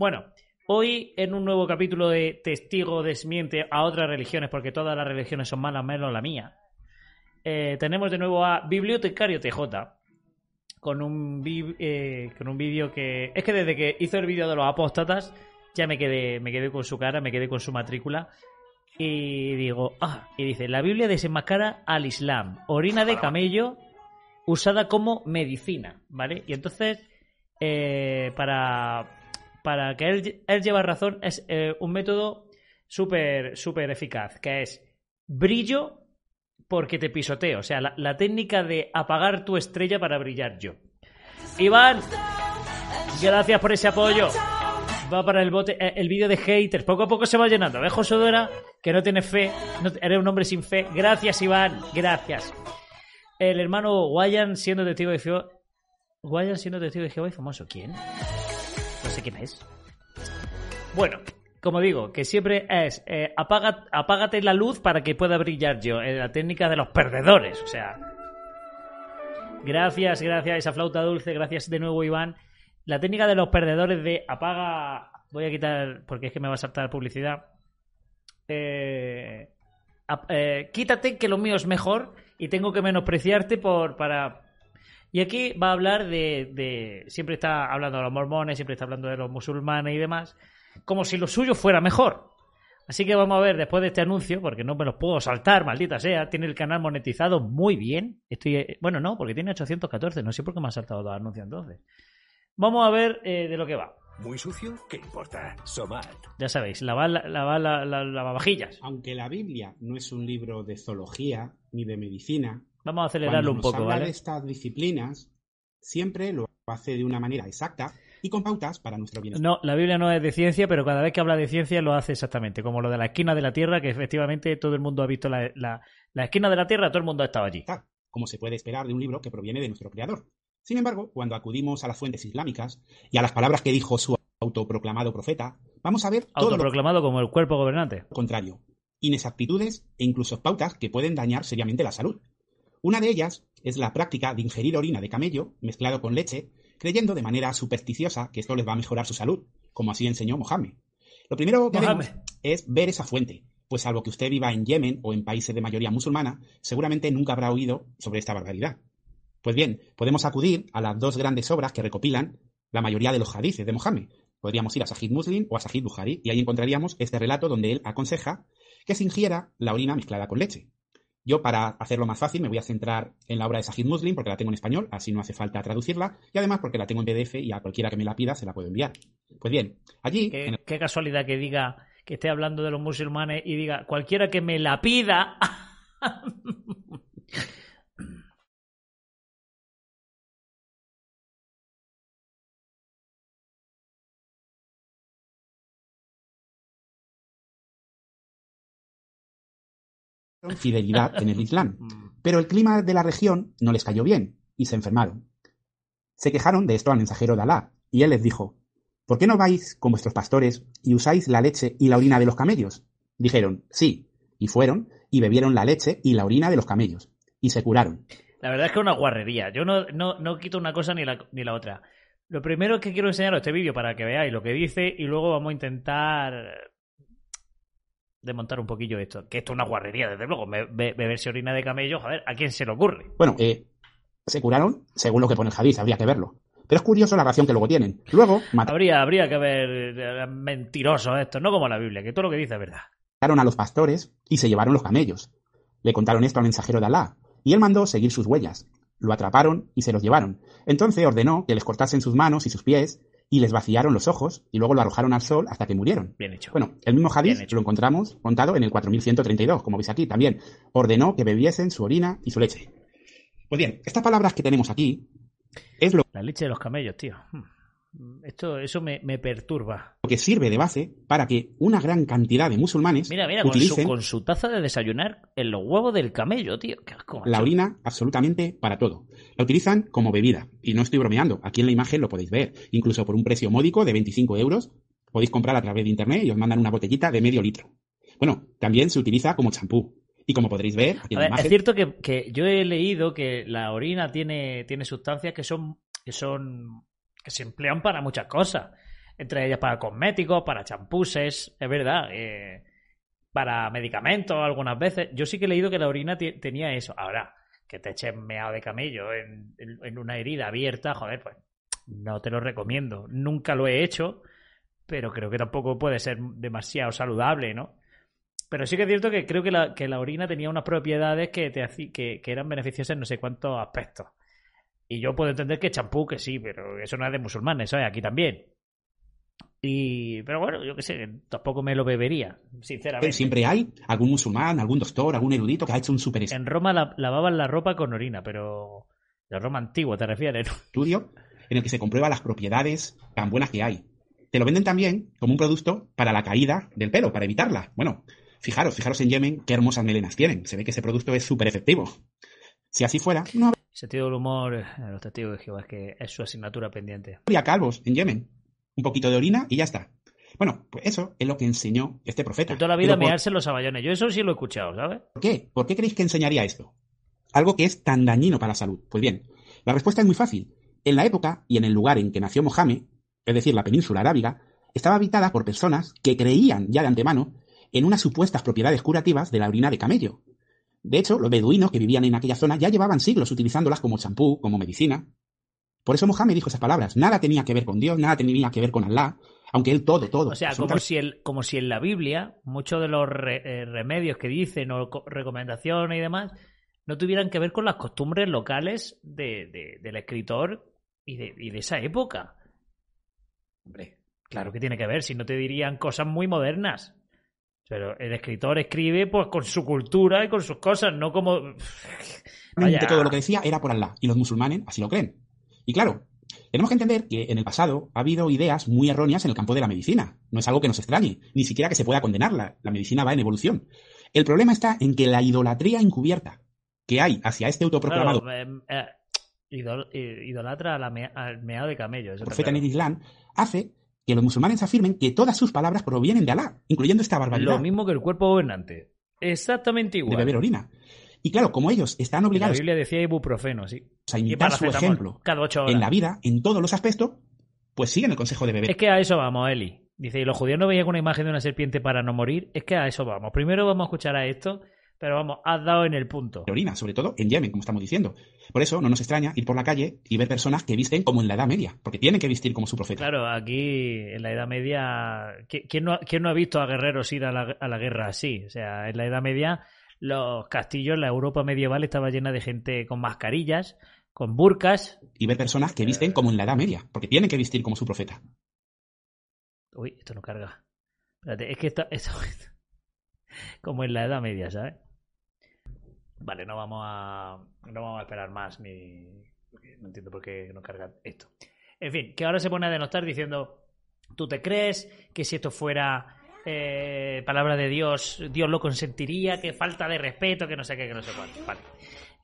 Bueno, hoy en un nuevo capítulo de Testigo desmiente a otras religiones, porque todas las religiones son malas menos la mía, eh, tenemos de nuevo a Bibliotecario TJ con un, eh, con un vídeo que... Es que desde que hizo el vídeo de los apóstatas ya me quedé, me quedé con su cara, me quedé con su matrícula y digo, ah, y dice, la Biblia desenmascara al Islam, orina de camello usada como medicina, ¿vale? Y entonces, eh, para, para que él, él lleva razón, es eh, un método súper, súper eficaz, que es brillo porque te pisoteo, o sea, la, técnica de apagar tu estrella para brillar yo. Iván, gracias por ese apoyo. Va para el bote, eh, el vídeo de haters. Poco a poco se va llenando. ¿Ves, José Dora? Que no tiene fe. No, eres un hombre sin fe. Gracias, Iván. Gracias. El hermano Guayan siendo testigo de Jehová. Guayan siendo testigo de Jehová famoso. ¿Quién? Sé quién es. Bueno, como digo, que siempre es eh, apaga, apágate la luz para que pueda brillar yo. eh, la técnica de los perdedores. O sea. Gracias, gracias, esa flauta dulce. Gracias de nuevo, Iván. La técnica de los perdedores de apaga. Voy a quitar, porque es que me va a saltar publicidad. Eh, eh, quítate que lo mío es mejor y tengo que menospreciarte por para. Y aquí va a hablar de, de- Siempre está hablando de los mormones, siempre está hablando de los musulmanes y demás. Como si lo suyo fuera mejor. Así que vamos a ver después de este anuncio, porque no me los puedo saltar, maldita sea. Tiene el canal monetizado muy bien. Estoy, eh, bueno, no, porque tiene 814. No sé por qué me ha saltado dos anuncios entonces. Vamos a ver eh, de lo que va. ¿Muy sucio? ¿Qué importa? Somat. Ya sabéis, lavar la, lavar la, la- lavavajillas. Aunque la Biblia no es un libro de zoología ni de medicina, Vamos a acelerarlo un poco, habla ¿vale? de estas disciplinas, siempre lo hace de una manera exacta y con pautas para nuestro bienestar. No, la Biblia no es de ciencia, pero cada vez que habla de ciencia lo hace exactamente, como lo de la esquina de la Tierra, que efectivamente todo el mundo ha visto la, la- la esquina de la Tierra, todo el mundo ha estado allí. como se puede esperar de un libro que proviene de nuestro creador. Sin embargo, cuando acudimos a las fuentes islámicas y a las palabras que dijo su autoproclamado profeta, vamos a ver todo lo Autoproclamado como el cuerpo gobernante. contrario, inexactitudes e incluso pautas que pueden dañar seriamente la salud. Una de ellas es la práctica de ingerir orina de camello mezclado con leche, creyendo de manera supersticiosa que esto les va a mejorar su salud, como así enseñó Mohammed. Lo primero que haremos es ver esa fuente, pues salvo que usted viva en Yemen o en países de mayoría musulmana, seguramente nunca habrá oído sobre esta barbaridad. Pues bien, podemos acudir a las dos grandes obras que recopilan la mayoría de los hadices de Mohammed. Podríamos ir a Sahih Muslim o a Sahih Bukhari y ahí encontraríamos este relato donde él aconseja que se ingiera la orina mezclada con leche. Yo, para hacerlo más fácil, me voy a centrar en la obra de Sahih Muslim porque la tengo en español, así no hace falta traducirla, y además porque la tengo en PDF y a cualquiera que me la pida se la puedo enviar. Pues bien, allí, Qué, el qué casualidad que diga que esté hablando de los musulmanes y diga cualquiera que me la pida. fidelidad en el Islam. Pero el clima de la región no les cayó bien y se enfermaron. Se quejaron de esto al mensajero de Alá y él les dijo, ¿por qué no vais con vuestros pastores y usáis la leche y la orina de los camellos? Dijeron, sí, y fueron y bebieron la leche y la orina de los camellos y se curaron. La verdad es que es una guarrería. Yo no, no, no quito una cosa ni la, ni la otra. Lo primero que quiero enseñaros este vídeo para que veáis lo que dice y luego vamos a intentar desmontar un poquillo esto. Que esto es una guarrería, desde luego. Be- be- beberse orina de camello, joder, ¿a quién se le ocurre? Bueno, eh, se curaron según lo que pone el hadiz, habría que verlo. Pero es curioso la reacción que luego tienen. Luego mataron Habría, habría que ver eh, mentirosos estos, no como la Biblia, que todo lo que dice es verdad. a los pastores y se llevaron los camellos. Le contaron esto al mensajero de Alá, y él mandó seguir sus huellas. Lo atraparon y se los llevaron. Entonces ordenó que les cortasen sus manos y sus pies, y les vaciaron los ojos, y luego lo arrojaron al sol hasta que murieron. Bien hecho. Bueno, el mismo hadith lo encontramos contado en el 4132, como veis aquí también. Ordenó que bebiesen su orina y su leche. Pues bien, estas palabras que tenemos aquí es lo La leche de los camellos, tío. Hmm. Esto, eso me, me perturba. Lo que sirve de base para que una gran cantidad de musulmanes Mira, mira, con su, utilicen con su taza de desayunar en los huevos del camello, tío. Qué asco, macho. la orina absolutamente para todo. La utilizan como bebida. Y no estoy bromeando. Aquí en la imagen lo podéis ver. Incluso por un precio módico de 25 euros podéis comprar a través de internet y os mandan una botellita de medio litro. Bueno, también se utiliza como champú. Y como podréis ver, aquí en A la ver, imagen, es cierto que, que yo he leído que la orina tiene, tiene sustancias que son, que son que se emplean para muchas cosas. Entre ellas para cosméticos, para champuses, es verdad. eh, para medicamentos algunas veces. Yo sí que he leído que la orina tenía eso. Ahora, que te eches meado de camello en, una herida abierta, joder, pues no te lo recomiendo. Nunca lo he hecho, pero creo que tampoco puede ser demasiado saludable, ¿no? Pero sí que es cierto que creo que la, que la orina tenía unas propiedades que, te que, que eran beneficiosas en no sé cuántos aspectos. Y yo puedo entender que champú, que sí, pero eso no es de musulmanes, ¿sabes? Aquí también. Y, pero bueno, yo qué sé, tampoco me lo bebería, sinceramente. siempre hay algún musulmán, algún doctor, algún erudito que ha hecho un super En Roma la- lavaban la ropa con orina, pero de Roma antigua te refieres, ¿no? estudio en el que se comprueba las propiedades tan buenas que hay. Te lo venden también como un producto para la caída del pelo, para evitarla. Bueno, fijaros, fijaros en Yemen qué hermosas melenas tienen. Se ve que ese producto es súper efectivo. Si así fuera, no Sentido del humor eh, de los testigos de Jehová es que es su asignatura pendiente. habría calvos en Yemen. Un poquito de orina y ya está. Bueno, pues eso es lo que enseñó este profeta. De toda la vida Pero ¿por mearse en los saballones. Yo eso sí lo he escuchado, ¿sabes? ¿Por qué? ¿Por qué creéis que enseñaría esto? Algo que es tan dañino para la salud. Pues bien, la respuesta es muy fácil. En la época y en el lugar en que nació Mohammed, es decir, la península arábiga, estaba habitada por personas que creían ya de antemano en unas supuestas propiedades curativas de la orina de camello. De hecho, los beduinos que vivían en aquella zona ya llevaban siglos utilizándolas como champú, como medicina. Por eso Mohammed dijo esas palabras. Nada tenía que ver con Dios, nada tenía que ver con Allah, aunque él todo, todo. O sea, como si, el, como si en la Biblia muchos de los re- eh, remedios que dicen o co- recomendaciones y demás no tuvieran que ver con las costumbres locales de, de- del escritor y de, y de esa época. Hombre, claro que tiene que ver, si no te dirían cosas muy modernas. Pero el escritor escribe pues con su cultura y con sus cosas, no como... Vaya. todo lo que decía era por Allah, y los musulmanes así lo creen. Y claro, tenemos que entender que en el pasado ha habido ideas muy erróneas en el campo de la medicina. No es algo que nos extrañe, ni siquiera que se pueda condenarla. La medicina va en evolución. El problema está en que la idolatría encubierta que hay hacia este autoproclamado Claro, em, eh, idol- eh, idolatra al meado de camello. eso está profeta en claro. el Islam hace que los musulmanes afirmen que todas sus palabras provienen de Alá, incluyendo esta barbaridad Lo mismo que el cuerpo gobernante. Exactamente de igual. beber orina. Y claro, como ellos están En la obligados Biblia decía ibuprofeno, sí. a imitar su ejemplo Cada ocho horas. en la vida, en todos los aspectos, pues siguen el consejo de beber Es que a eso vamos, Eli. Dice, y los judíos no veían una imagen de una serpiente para no morir. Es que a eso vamos. Primero vamos a escuchar a esto, pero vamos, has dado en el punto. orina, sobre todo en Yemen, como estamos diciendo. Por eso no nos extraña ir por la calle y ver personas que visten como en la Edad Media, porque tienen que vestir como su profeta. Claro, aquí en la Edad Media, ¿qui- ¿quién no, ha- quién no ha visto a guerreros ir a la, a la guerra así? O sea, en la Edad Media los castillos, la Europa medieval estaba llena de gente con mascarillas, con burcas. Y ver personas que visten como en la Edad Media, porque tienen que vestir como su profeta. Uy, esto no carga. Espérate, es que esto, esto- como en la Edad Media, ¿sabes? Vale, no vamos a no vamos a esperar más ni no entiendo por qué no carga esto. En fin, que ahora se pone a denostar diciendo ¿tú te crees que si esto fuera eh, palabra de Dios, Dios lo consentiría? Que falta de respeto, que no sé qué, que no sé cuánto. Vale.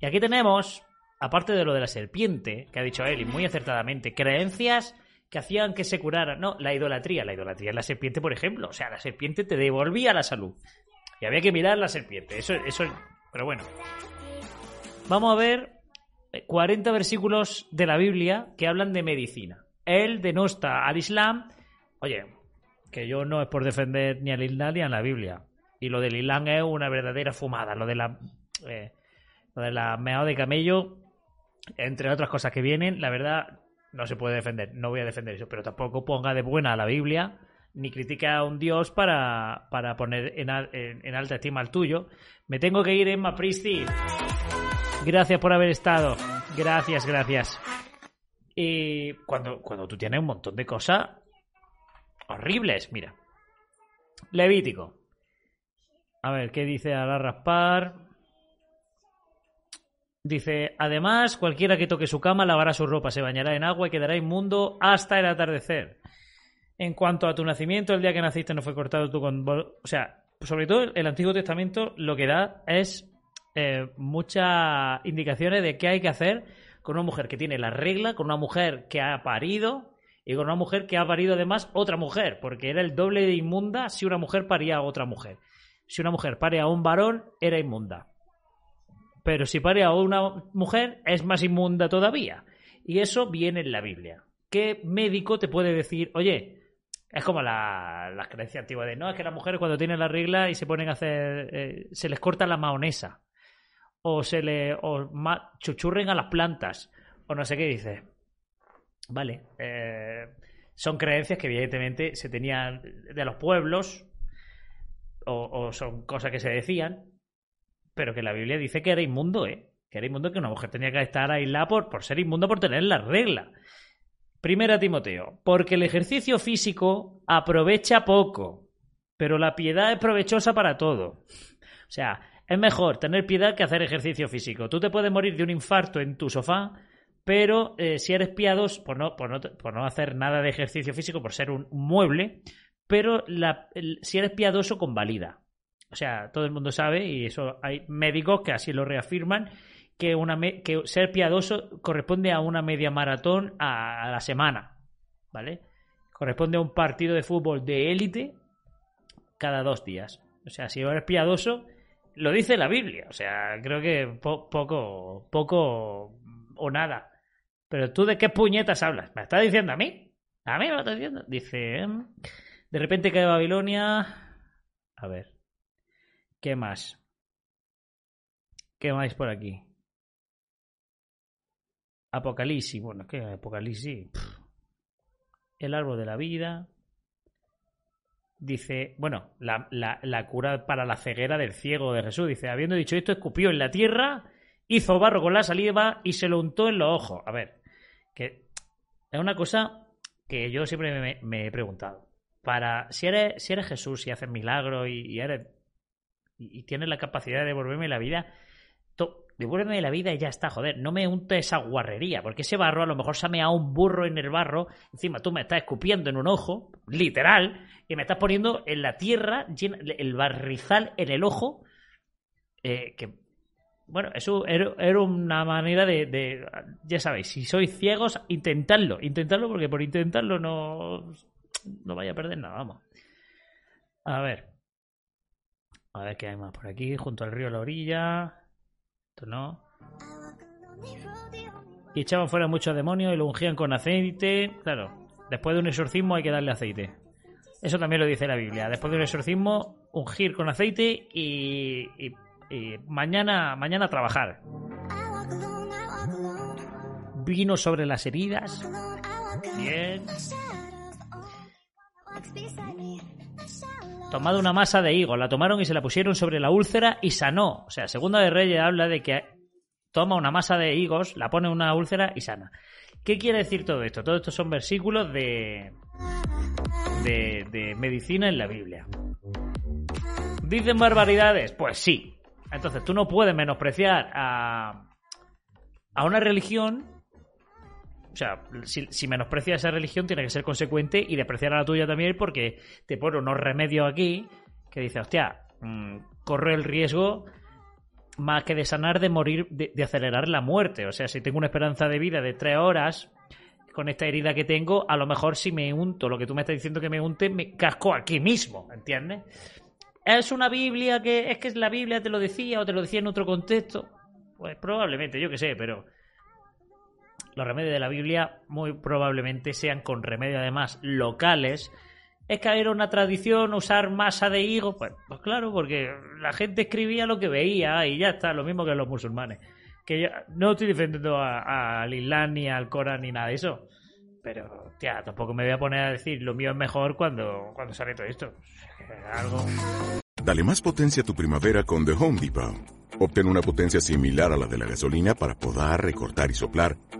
Y aquí tenemos, aparte de lo de la serpiente, que ha dicho Eli muy acertadamente, creencias que hacían que se curara. No, la idolatría. La idolatría es la serpiente, por ejemplo. O sea, la serpiente te devolvía la salud. Y había que mirar la serpiente. Eso, eso, pero bueno. Vamos a ver eh, 40 versículos de la Biblia que hablan de medicina. Él denosta al Islam. Oye, que yo no es por defender ni al Islam ni a la Biblia. Y lo del Islam es una verdadera fumada. Lo de la, eh, lo de la meado de camello, entre otras cosas que vienen, la verdad no se puede defender. No voy a defender eso, pero tampoco ponga de buena a la Biblia ni critique a un dios para, para poner en, al- en- en alta estima al tuyo. Me tengo que ir, Emma Priesti. Gracias por haber estado. Gracias, gracias. Y cuando, cuando tú tienes un montón de cosas horribles, mira. Levítico. A ver, ¿qué dice Ala Raspar? Dice, además, cualquiera que toque su cama lavará su ropa, se bañará en agua y quedará inmundo hasta el atardecer. En cuanto a tu nacimiento, el día que naciste no fue cortado tu con... O sea, sobre todo el Antiguo Testamento lo que da es eh, muchas indicaciones de qué hay que hacer con una mujer que tiene la regla, con una mujer que ha parido y con una mujer que ha parido además otra mujer, porque era el doble de inmunda si una mujer paría a otra mujer. Si una mujer pare a un varón, era inmunda. Pero si pare a una mujer, es más inmunda todavía. Y eso viene en la Biblia. ¿Qué médico te puede decir, oye, es como la, la creencia antigua de, no, es que las mujeres cuando tienen la regla y se ponen a hacer, eh, se les corta la maonesa, o se le, o chuchurren a las plantas, o no sé qué dice. Vale, eh, son creencias que evidentemente se tenían de los pueblos, o, o son cosas que se decían, pero que la Biblia dice que era inmundo, ¿eh? Que era inmundo que una mujer tenía que estar aislada por, por ser inmundo por tener la regla. Primera Timoteo, porque el ejercicio físico aprovecha poco, pero la piedad es provechosa para todo. O sea, es mejor tener piedad que hacer ejercicio físico. Tú te puedes morir de un infarto en tu sofá, pero eh, si eres piadoso, por no, por, no, hacer nada de ejercicio físico, por ser un mueble, pero la, si eres piadoso, convalida. O sea, todo el mundo sabe, y eso hay médicos que así lo reafirman, que, una que ser piadoso corresponde a una media maratón a, la semana, ¿vale? Corresponde a un partido de fútbol de élite cada dos días. O sea, si eres piadoso, lo dice la Biblia. O sea, creo que po poco, poco o nada. Pero tú de qué puñetas hablas? ¿Me estás diciendo a mí? ¿A mí me lo estás diciendo? Dice, em, de repente cae Babilonia. A ver. ¿Qué más? ¿Qué más por aquí? Apocalipsis. Bueno, ¿qué Apocalipsis? El árbol de la vida. Dice, bueno, la, la, cura para la ceguera del ciego de Jesús. Dice, habiendo dicho esto, escupió en la tierra, hizo barro con la saliva y se lo untó en los ojos. A ver, que es una cosa que yo siempre me, he preguntado. Para, si eres, si eres Jesús, si haces milagros y, eres y, tienes la capacidad de devolverme la vida, devuélveme la vida y ya está, joder, no me unte esa guarrería, porque ese barro a lo mejor se ha meado un burro en el barro, encima tú me estás escupiendo en un ojo, literal, y me estás poniendo en la tierra llena, el barrizal en el ojo, eh, que, bueno, eso era, una manera de, de, ya sabéis, si sois ciegos, intentadlo, intentadlo porque por intentarlo no, no vaya a perder nada, vamos. A ver. A ver qué hay más por aquí, junto al río a la orilla. Esto no. Y echaban fuera muchos demonios y lo ungían con aceite. Claro, después de un exorcismo hay que darle aceite. Eso también lo dice la Biblia. Después de un exorcismo, ungir con aceite y, y, y mañana, mañana trabajar. Vino sobre las heridas. Bien. Tomado una masa de higo, la tomaron y se la pusieron sobre la úlcera y sanó. O sea, Segunda de Reyes habla de que toma una masa de higos, la pone en una úlcera y sana. ¿Qué quiere decir todo esto? Todo esto son versículos de, de, de medicina en la Biblia. ¿Dicen barbaridades? Pues sí. Entonces tú no puedes menospreciar a, a una religión o sea, si, si menosprecia esa religión, tiene que ser consecuente y despreciar a la tuya también porque te pone unos remedios aquí que dice, hostia, mmm, corre el riesgo más que de sanar, de morir, de, de, acelerar la muerte. O sea, si tengo una esperanza de vida de tres horas con esta herida que tengo, a lo mejor si me unto lo que tú me estás diciendo que me unte, me casco aquí mismo, ¿entiendes? ¿Es una Biblia que es que la Biblia te lo decía o te lo decía en otro contexto? Pues probablemente, yo qué sé, pero los remedios de la Biblia muy probablemente sean con remedios además locales. Es que era una tradición usar masa de higo. Pues, pues, claro, porque la gente escribía lo que veía y ya está, lo mismo que los musulmanes. Que no estoy defendiendo al Islam ni al Corán ni nada de eso. Pero, tía, tampoco me voy a poner a decir lo mío es mejor cuando, cuando sale todo esto. Dale más potencia a tu primavera con The Home Depot. Obtén una potencia similar a la de la gasolina para podar, recortar y soplar